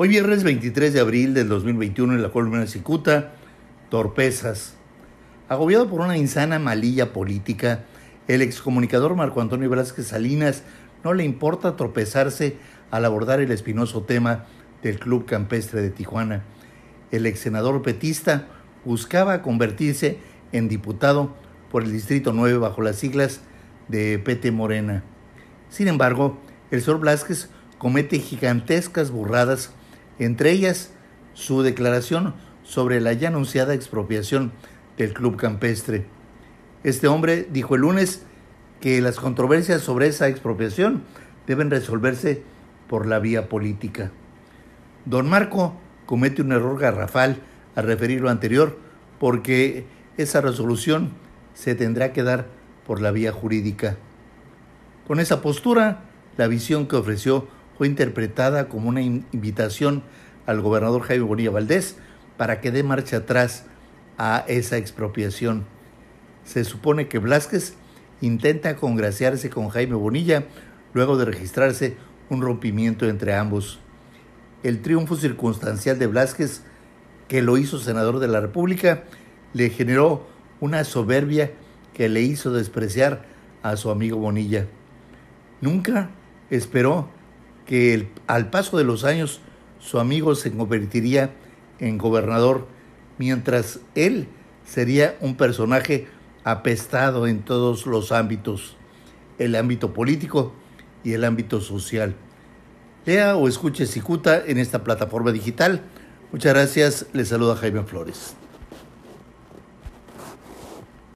Hoy viernes 23 de abril del 2021 en la columna de Cicuta, torpezas. Agobiado por una insana malilla política, el excomunicador Marco Antonio Velázquez Salinas no le importa tropezarse al abordar el espinoso tema del Club Campestre de Tijuana. El ex senador petista buscaba convertirse en diputado por el Distrito 9 bajo las siglas de PT Morena. Sin embargo, el señor Velázquez comete gigantescas burradas, entre ellas su declaración sobre la ya anunciada expropiación del Club Campestre. Este hombre dijo el lunes que las controversias sobre esa expropiación deben resolverse por la vía política. Don Marco comete un error garrafal al referir lo anterior porque esa resolución se tendrá que dar por la vía jurídica. Con esa postura, la visión que ofreció fue interpretada como una invitación al gobernador Jaime Bonilla Valdés para que dé marcha atrás a esa expropiación. Se supone que Blasquez intenta congraciarse con Jaime Bonilla luego de registrarse un rompimiento entre ambos. El triunfo circunstancial de Blasquez, que lo hizo senador de la República, le generó una soberbia que le hizo despreciar a su amigo Bonilla. Nunca esperó que al paso de los años su amigo se convertiría en gobernador, mientras él sería un personaje apestado en todos los ámbitos, el ámbito político y el ámbito social. Lea o escuche Cicuta en esta plataforma digital. Muchas gracias. Le saluda Jaime Flores.